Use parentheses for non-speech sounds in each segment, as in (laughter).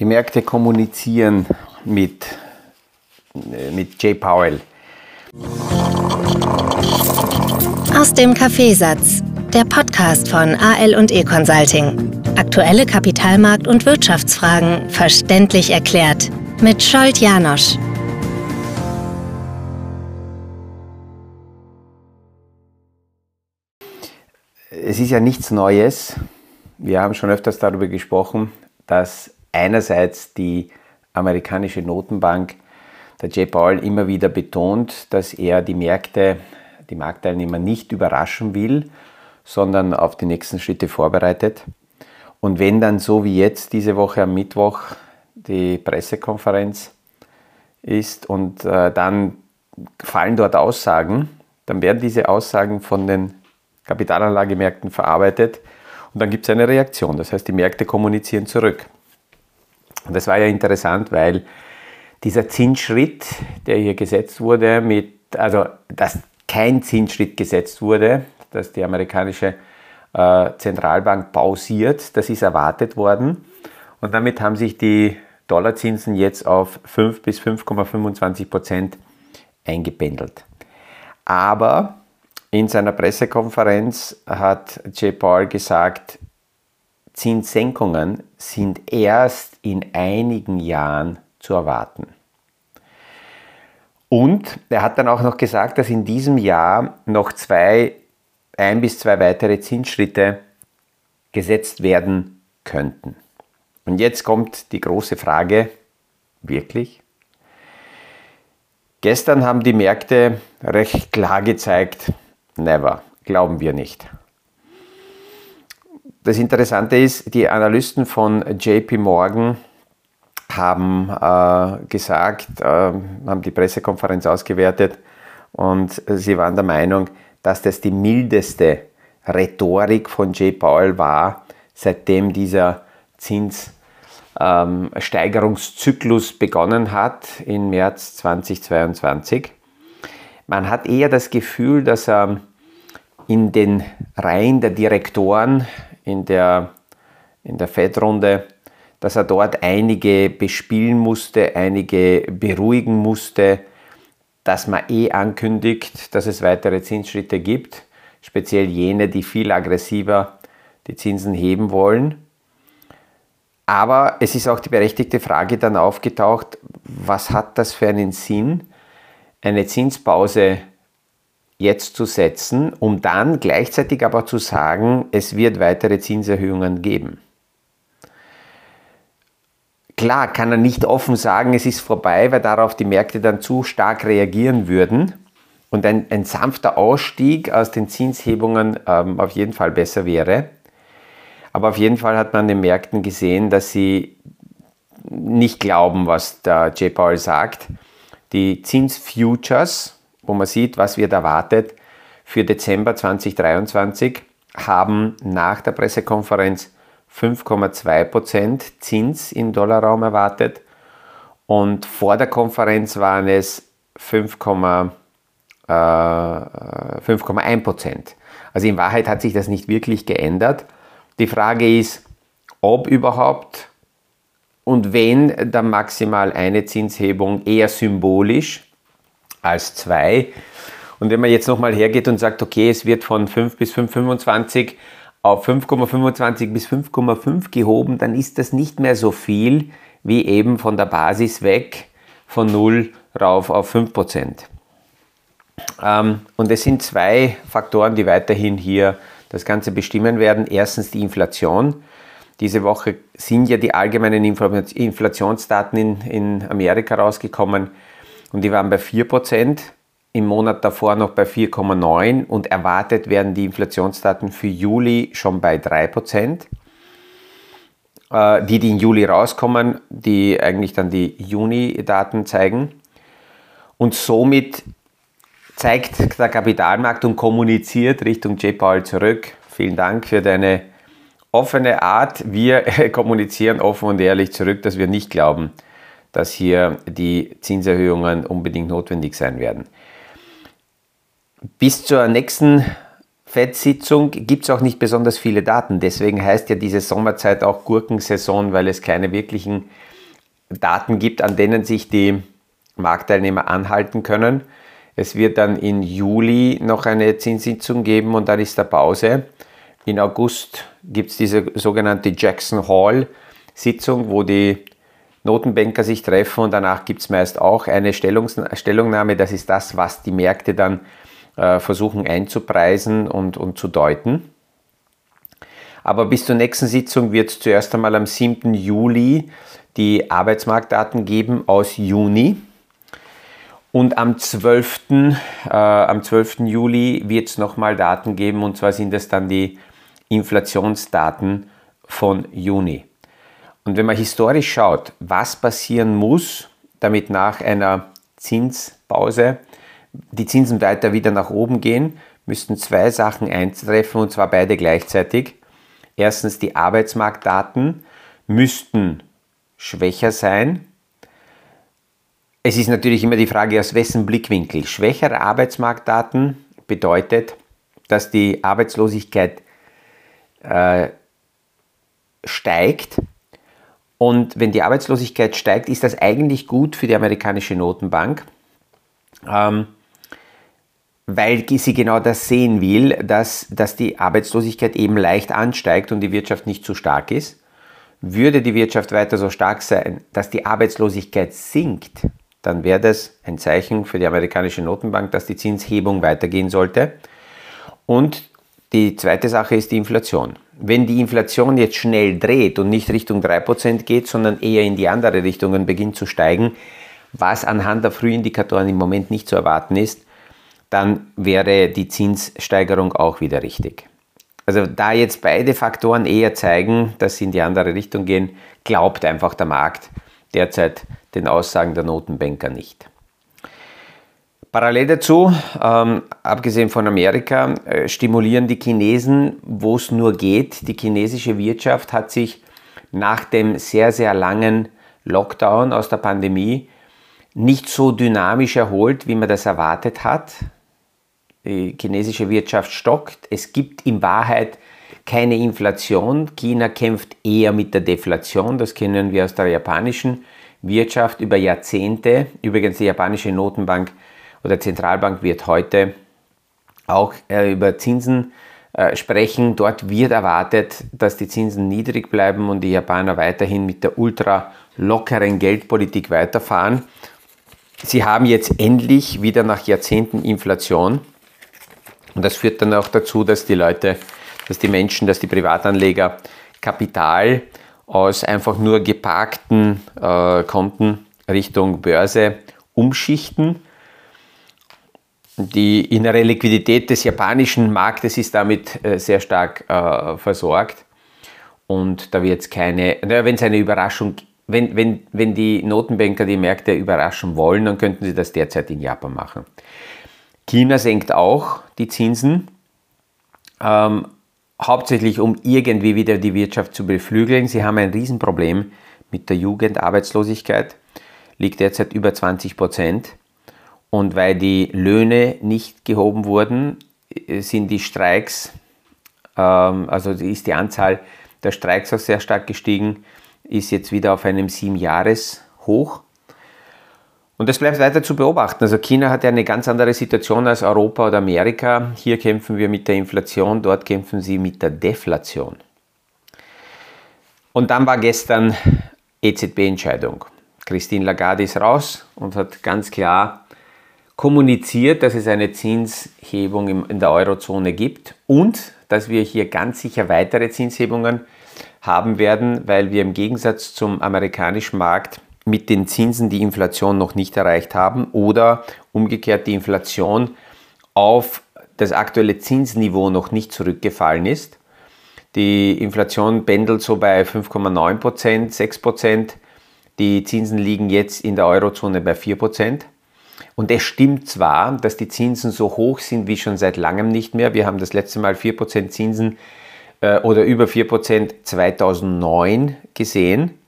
Die Märkte kommunizieren mit, äh, mit Jay Powell. Aus dem Kaffeesatz, der Podcast von AL und E Consulting. Aktuelle Kapitalmarkt- und Wirtschaftsfragen verständlich erklärt mit Scholt Janosch. Es ist ja nichts Neues. Wir haben schon öfters darüber gesprochen, dass einerseits die amerikanische Notenbank, der Jay Powell, immer wieder betont, dass er die Märkte, die Marktteilnehmer nicht überraschen will, sondern auf die nächsten Schritte vorbereitet. Und wenn dann so wie jetzt diese Woche am Mittwoch die Pressekonferenz ist und äh, dann fallen dort Aussagen, dann werden diese Aussagen von den Kapitalanlagemärkten verarbeitet und dann gibt es eine Reaktion. Das heißt, die Märkte kommunizieren zurück. Und das war ja interessant, weil dieser Zinsschritt, der hier gesetzt wurde, mit, also dass kein Zinsschritt gesetzt wurde, dass die amerikanische äh, Zentralbank pausiert, das ist erwartet worden. Und damit haben sich die Dollarzinsen jetzt auf 5 bis 5,25 Prozent eingependelt. Aber in seiner Pressekonferenz hat Jay Paul gesagt, Zinssenkungen sind erst in einigen Jahren zu erwarten. Und er hat dann auch noch gesagt, dass in diesem Jahr noch zwei, ein bis zwei weitere Zinsschritte gesetzt werden könnten. Und jetzt kommt die große Frage, wirklich? Gestern haben die Märkte recht klar gezeigt, never, glauben wir nicht. Das Interessante ist, die Analysten von JP Morgan haben äh, gesagt, äh, haben die Pressekonferenz ausgewertet und sie waren der Meinung, dass das die mildeste Rhetorik von Jay Powell war, seitdem dieser Zinssteigerungszyklus ähm, begonnen hat im März 2022. Man hat eher das Gefühl, dass er in den Reihen der Direktoren in der, in der Fed-Runde, dass er dort einige bespielen musste, einige beruhigen musste, dass man eh ankündigt, dass es weitere Zinsschritte gibt, speziell jene, die viel aggressiver die Zinsen heben wollen. Aber es ist auch die berechtigte Frage dann aufgetaucht, was hat das für einen Sinn, eine Zinspause jetzt zu setzen, um dann gleichzeitig aber zu sagen, es wird weitere Zinserhöhungen geben. Klar kann er nicht offen sagen, es ist vorbei, weil darauf die Märkte dann zu stark reagieren würden und ein, ein sanfter Ausstieg aus den Zinshebungen ähm, auf jeden Fall besser wäre. Aber auf jeden Fall hat man an den Märkten gesehen, dass sie nicht glauben, was der J. Paul sagt. Die Zinsfutures, wo man sieht, was wird erwartet für Dezember 2023, haben nach der Pressekonferenz 5,2% Zins im Dollarraum erwartet und vor der Konferenz waren es 5,1%. Äh, also in Wahrheit hat sich das nicht wirklich geändert. Die Frage ist, ob überhaupt und wenn dann maximal eine Zinshebung eher symbolisch als zwei. Und wenn man jetzt nochmal hergeht und sagt, okay, es wird von 5 bis 5,25 auf 5,25 bis 5,5 gehoben, dann ist das nicht mehr so viel wie eben von der Basis weg von 0 rauf auf 5 Prozent. Ähm, und es sind zwei Faktoren, die weiterhin hier das Ganze bestimmen werden. Erstens die Inflation. Diese Woche sind ja die allgemeinen Inflationsdaten in, in Amerika rausgekommen und die waren bei 4%, im Monat davor noch bei 4,9% und erwartet werden die Inflationsdaten für Juli schon bei 3%. Äh, die, die in Juli rauskommen, die eigentlich dann die Juni-Daten zeigen. Und somit zeigt der Kapitalmarkt und kommuniziert Richtung J. Paul zurück. Vielen Dank für deine offene Art. Wir (laughs) kommunizieren offen und ehrlich zurück, dass wir nicht glauben, dass hier die Zinserhöhungen unbedingt notwendig sein werden. Bis zur nächsten FED-Sitzung gibt es auch nicht besonders viele Daten. Deswegen heißt ja diese Sommerzeit auch Gurkensaison, weil es keine wirklichen Daten gibt, an denen sich die Marktteilnehmer anhalten können. Es wird dann in Juli noch eine Zinssitzung geben und dann ist da Pause. In August gibt es diese sogenannte Jackson Hall Sitzung, wo die Notenbanker sich treffen und danach gibt es meist auch eine Stellungnahme. Das ist das, was die Märkte dann äh, versuchen einzupreisen und, und zu deuten. Aber bis zur nächsten Sitzung wird es zuerst einmal am 7. Juli die Arbeitsmarktdaten geben aus Juni. Und am 12. Äh, am 12. Juli wird es nochmal Daten geben und zwar sind es dann die Inflationsdaten von Juni. Und wenn man historisch schaut, was passieren muss, damit nach einer Zinspause die Zinsen weiter wieder nach oben gehen, müssten zwei Sachen eintreffen und zwar beide gleichzeitig. Erstens, die Arbeitsmarktdaten müssten schwächer sein. Es ist natürlich immer die Frage, aus wessen Blickwinkel. Schwächere Arbeitsmarktdaten bedeutet, dass die Arbeitslosigkeit äh, steigt. Und wenn die Arbeitslosigkeit steigt, ist das eigentlich gut für die amerikanische Notenbank. Ähm, weil sie genau das sehen will, dass, dass die Arbeitslosigkeit eben leicht ansteigt und die Wirtschaft nicht zu stark ist. Würde die Wirtschaft weiter so stark sein, dass die Arbeitslosigkeit sinkt, dann wäre das ein Zeichen für die amerikanische Notenbank, dass die Zinshebung weitergehen sollte. Und die zweite Sache ist die Inflation. Wenn die Inflation jetzt schnell dreht und nicht Richtung 3% geht, sondern eher in die andere Richtung und beginnt zu steigen, was anhand der Frühindikatoren im Moment nicht zu erwarten ist, dann wäre die Zinssteigerung auch wieder richtig. Also da jetzt beide Faktoren eher zeigen, dass sie in die andere Richtung gehen, glaubt einfach der Markt derzeit den Aussagen der Notenbanker nicht. Parallel dazu, ähm, abgesehen von Amerika, äh, stimulieren die Chinesen, wo es nur geht. Die chinesische Wirtschaft hat sich nach dem sehr, sehr langen Lockdown aus der Pandemie nicht so dynamisch erholt, wie man das erwartet hat die chinesische Wirtschaft stockt. Es gibt in Wahrheit keine Inflation. China kämpft eher mit der Deflation. Das kennen wir aus der japanischen Wirtschaft über Jahrzehnte. Übrigens, die japanische Notenbank oder Zentralbank wird heute auch äh, über Zinsen äh, sprechen. Dort wird erwartet, dass die Zinsen niedrig bleiben und die Japaner weiterhin mit der ultra lockeren Geldpolitik weiterfahren. Sie haben jetzt endlich wieder nach Jahrzehnten Inflation und das führt dann auch dazu, dass die Leute, dass die Menschen, dass die Privatanleger Kapital aus einfach nur geparkten äh, Konten Richtung Börse umschichten. Die innere Liquidität des japanischen Marktes ist damit äh, sehr stark äh, versorgt. Und da wird es keine, wenn es eine Überraschung, wenn, wenn, wenn die Notenbanker die Märkte überraschen wollen, dann könnten sie das derzeit in Japan machen. China senkt auch die Zinsen, ähm, hauptsächlich um irgendwie wieder die Wirtschaft zu beflügeln. Sie haben ein Riesenproblem mit der Jugendarbeitslosigkeit, liegt derzeit über 20 Prozent. Und weil die Löhne nicht gehoben wurden, äh, sind die Streiks, ähm, also ist die Anzahl der Streiks auch sehr stark gestiegen, ist jetzt wieder auf einem Siebenjahres-Hoch. Und das bleibt weiter zu beobachten. Also China hat ja eine ganz andere Situation als Europa oder Amerika. Hier kämpfen wir mit der Inflation, dort kämpfen sie mit der Deflation. Und dann war gestern EZB-Entscheidung. Christine Lagarde ist raus und hat ganz klar kommuniziert, dass es eine Zinshebung in der Eurozone gibt und dass wir hier ganz sicher weitere Zinshebungen haben werden, weil wir im Gegensatz zum amerikanischen Markt mit den Zinsen die Inflation noch nicht erreicht haben oder umgekehrt die Inflation auf das aktuelle Zinsniveau noch nicht zurückgefallen ist. Die Inflation pendelt so bei 5,9 Prozent, 6 Prozent. Die Zinsen liegen jetzt in der Eurozone bei 4 Prozent. Und es stimmt zwar, dass die Zinsen so hoch sind wie schon seit langem nicht mehr. Wir haben das letzte Mal 4 Prozent Zinsen äh, oder über 4 Prozent 2009 gesehen.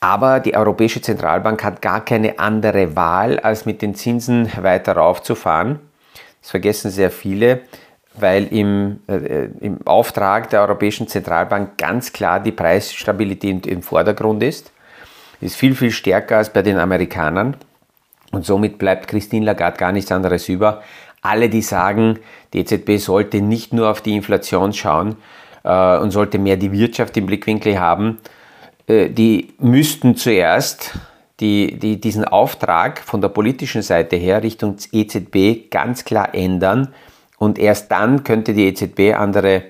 Aber die Europäische Zentralbank hat gar keine andere Wahl, als mit den Zinsen weiter raufzufahren. Das vergessen sehr viele, weil im, äh, im Auftrag der Europäischen Zentralbank ganz klar die Preisstabilität im Vordergrund ist. ist viel, viel stärker als bei den Amerikanern. Und somit bleibt Christine Lagarde gar nichts anderes über. Alle, die sagen, die EZB sollte nicht nur auf die Inflation schauen äh, und sollte mehr die Wirtschaft im Blickwinkel haben, äh, die müssten zuerst die, die, diesen Auftrag von der politischen Seite her Richtung EZB ganz klar ändern. Und erst dann könnte die EZB andere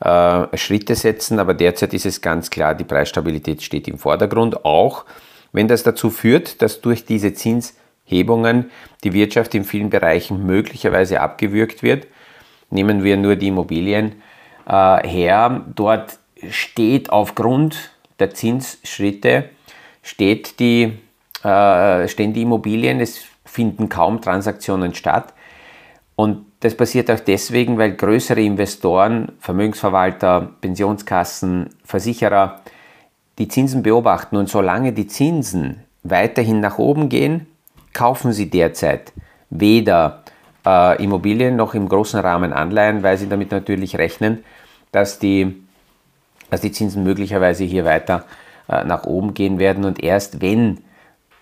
äh, Schritte setzen. Aber derzeit ist es ganz klar, die Preisstabilität steht im Vordergrund, auch wenn das dazu führt, dass durch diese Zins Hebungen die Wirtschaft in vielen Bereichen möglicherweise abgewürgt wird. Nehmen wir nur die Immobilien äh, her. Dort steht aufgrund der Zinsschritte steht die, äh, stehen die Immobilien, es finden kaum Transaktionen statt. Und das passiert auch deswegen, weil größere Investoren, Vermögensverwalter, Pensionskassen, Versicherer die Zinsen beobachten. Und solange die Zinsen weiterhin nach oben gehen, kaufen sie derzeit weder äh, Immobilien noch im großen Rahmen Anleihen, weil sie damit natürlich rechnen, dass die, dass die Zinsen möglicherweise hier weiter äh, nach oben gehen werden. Und erst wenn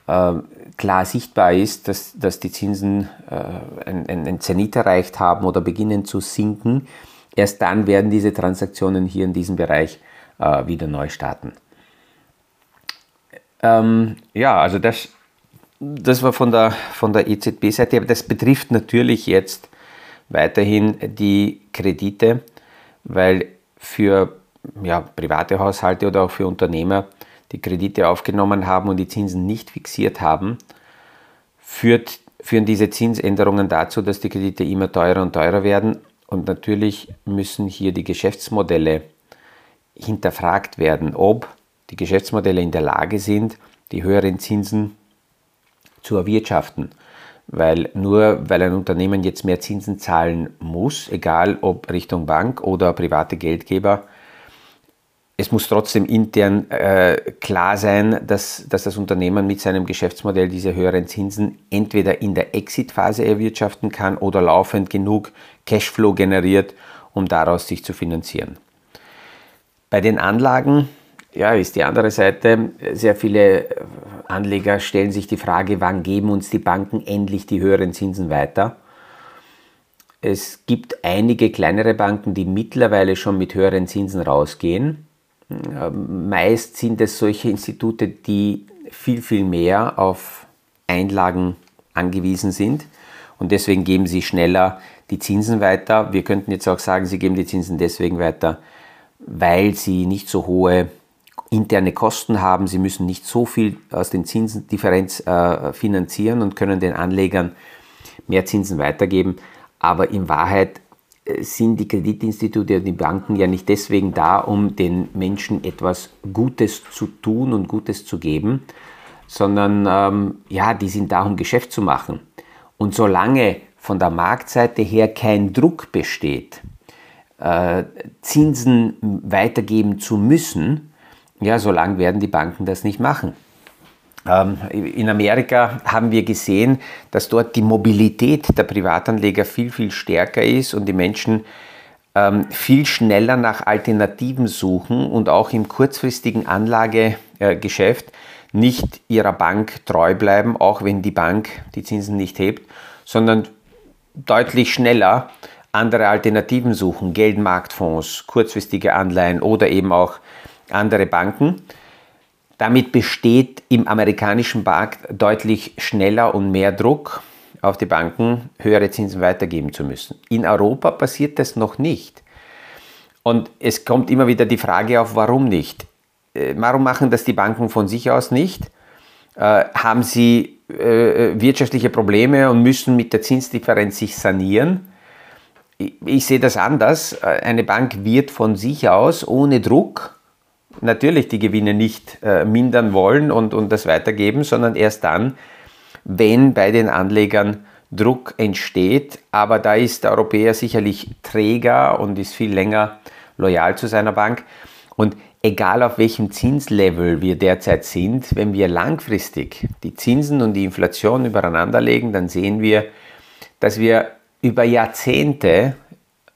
äh, klar sichtbar ist, dass, dass die Zinsen äh, ein, ein Zenit erreicht haben oder beginnen zu sinken, erst dann werden diese Transaktionen hier in diesem Bereich äh, wieder neu starten. Ähm, ja, also das das war von der, von der EZB-Seite, aber das betrifft natürlich jetzt weiterhin die Kredite, weil für ja, private Haushalte oder auch für Unternehmer, die Kredite aufgenommen haben und die Zinsen nicht fixiert haben, führt, führen diese Zinsänderungen dazu, dass die Kredite immer teurer und teurer werden. Und natürlich müssen hier die Geschäftsmodelle hinterfragt werden, ob die Geschäftsmodelle in der Lage sind, die höheren Zinsen zu erwirtschaften. Weil nur weil ein Unternehmen jetzt mehr Zinsen zahlen muss, egal ob Richtung Bank oder private Geldgeber, es muss trotzdem intern äh, klar sein, dass, dass das Unternehmen mit seinem Geschäftsmodell diese höheren Zinsen entweder in der Exit-Phase erwirtschaften kann oder laufend genug Cashflow generiert, um daraus sich zu finanzieren. Bei den Anlagen ja, ist die andere Seite. Sehr viele Anleger stellen sich die Frage, wann geben uns die Banken endlich die höheren Zinsen weiter? Es gibt einige kleinere Banken, die mittlerweile schon mit höheren Zinsen rausgehen. Meist sind es solche Institute, die viel, viel mehr auf Einlagen angewiesen sind und deswegen geben sie schneller die Zinsen weiter. Wir könnten jetzt auch sagen, sie geben die Zinsen deswegen weiter, weil sie nicht so hohe interne Kosten haben. Sie müssen nicht so viel aus den Zinsendifferenz äh, finanzieren und können den Anlegern mehr Zinsen weitergeben. Aber in Wahrheit äh, sind die Kreditinstitute und die Banken ja nicht deswegen da, um den Menschen etwas Gutes zu tun und Gutes zu geben, sondern ähm, ja, die sind da, um Geschäft zu machen. Und solange von der Marktseite her kein Druck besteht, äh, Zinsen weitergeben zu müssen, ja, so lange werden die Banken das nicht machen. Ähm, in Amerika haben wir gesehen, dass dort die Mobilität der Privatanleger viel, viel stärker ist und die Menschen ähm, viel schneller nach Alternativen suchen und auch im kurzfristigen Anlagegeschäft nicht ihrer Bank treu bleiben, auch wenn die Bank die Zinsen nicht hebt, sondern deutlich schneller andere Alternativen suchen, Geldmarktfonds, kurzfristige Anleihen oder eben auch andere Banken. Damit besteht im amerikanischen Markt deutlich schneller und mehr Druck auf die Banken, höhere Zinsen weitergeben zu müssen. In Europa passiert das noch nicht. Und es kommt immer wieder die Frage auf, warum nicht? Äh, warum machen das die Banken von sich aus nicht? Äh, haben sie äh, wirtschaftliche Probleme und müssen mit der Zinsdifferenz sich sanieren? Ich, ich sehe das anders. Eine Bank wird von sich aus ohne Druck natürlich die Gewinne nicht äh, mindern wollen und, und das weitergeben, sondern erst dann, wenn bei den Anlegern Druck entsteht. Aber da ist der Europäer sicherlich träger und ist viel länger loyal zu seiner Bank. Und egal auf welchem Zinslevel wir derzeit sind, wenn wir langfristig die Zinsen und die Inflation übereinander legen, dann sehen wir, dass wir über Jahrzehnte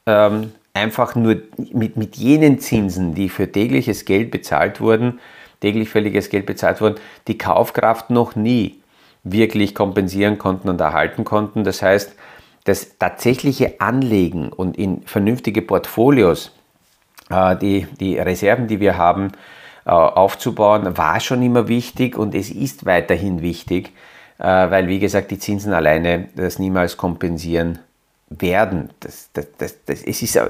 ähm, einfach nur mit, mit jenen Zinsen, die für tägliches Geld bezahlt wurden, täglich fälliges Geld bezahlt wurden, die Kaufkraft noch nie wirklich kompensieren konnten und erhalten konnten. Das heißt, das tatsächliche Anlegen und in vernünftige Portfolios, äh, die, die Reserven, die wir haben, äh, aufzubauen, war schon immer wichtig und es ist weiterhin wichtig, äh, weil, wie gesagt, die Zinsen alleine das niemals kompensieren werden. Das, das, das, das, es ist,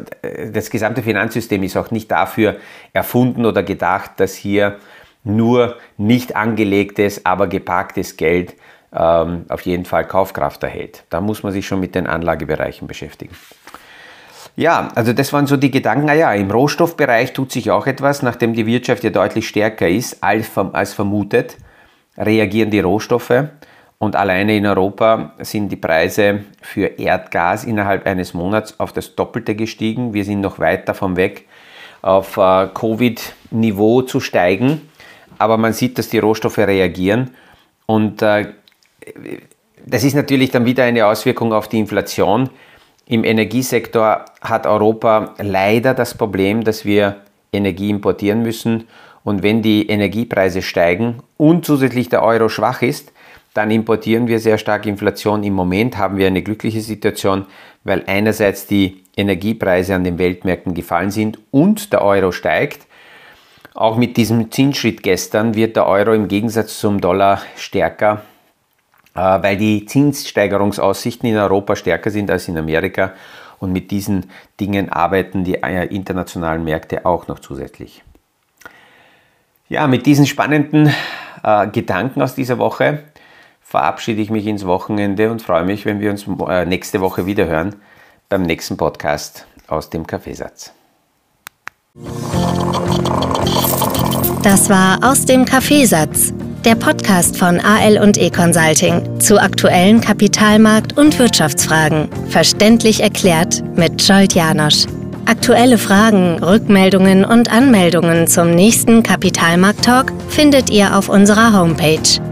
das gesamte Finanzsystem ist auch nicht dafür erfunden oder gedacht, dass hier nur nicht angelegtes, aber geparktes Geld ähm, auf jeden Fall Kaufkraft erhält. Da muss man sich schon mit den Anlagebereichen beschäftigen. Ja, also das waren so die Gedanken. Naja, im Rohstoffbereich tut sich auch etwas, nachdem die Wirtschaft ja deutlich stärker ist als vermutet, reagieren die Rohstoffe. Und alleine in Europa sind die Preise für Erdgas innerhalb eines Monats auf das Doppelte gestiegen. Wir sind noch weit davon weg, auf äh, Covid-Niveau zu steigen. Aber man sieht, dass die Rohstoffe reagieren. Und äh, das ist natürlich dann wieder eine Auswirkung auf die Inflation. Im Energiesektor hat Europa leider das Problem, dass wir Energie importieren müssen. Und wenn die Energiepreise steigen und zusätzlich der Euro schwach ist, dann importieren wir sehr stark Inflation. Im Moment haben wir eine glückliche Situation, weil einerseits die Energiepreise an den Weltmärkten gefallen sind und der Euro steigt. Auch mit diesem Zinsschritt gestern wird der Euro im Gegensatz zum Dollar stärker äh, weil die Zinssteigerungsaussichten in Europa stärker sind als in Amerika. Und mit diesen Dingen arbeiten die äh, internationalen Märkte auch noch zusätzlich. Ja, mit diesen spannenden äh, Gedanken aus dieser Woche verabschiede ich mich ins Wochenende und freue mich, wenn wir uns äh, nächste Woche wieder hören beim nächsten Podcast aus dem Kaffeesatz. Das war aus dem Kaffeesatz der Podcast von AL und E Consulting zu aktuellen Kapitalmarkt- und Wirtschaftsfragen. Verständlich erklärt mit Scholt Janosch. Aktuelle Fragen, Rückmeldungen und Anmeldungen zum nächsten Kapitalmarkt-Talk findet ihr auf unserer Homepage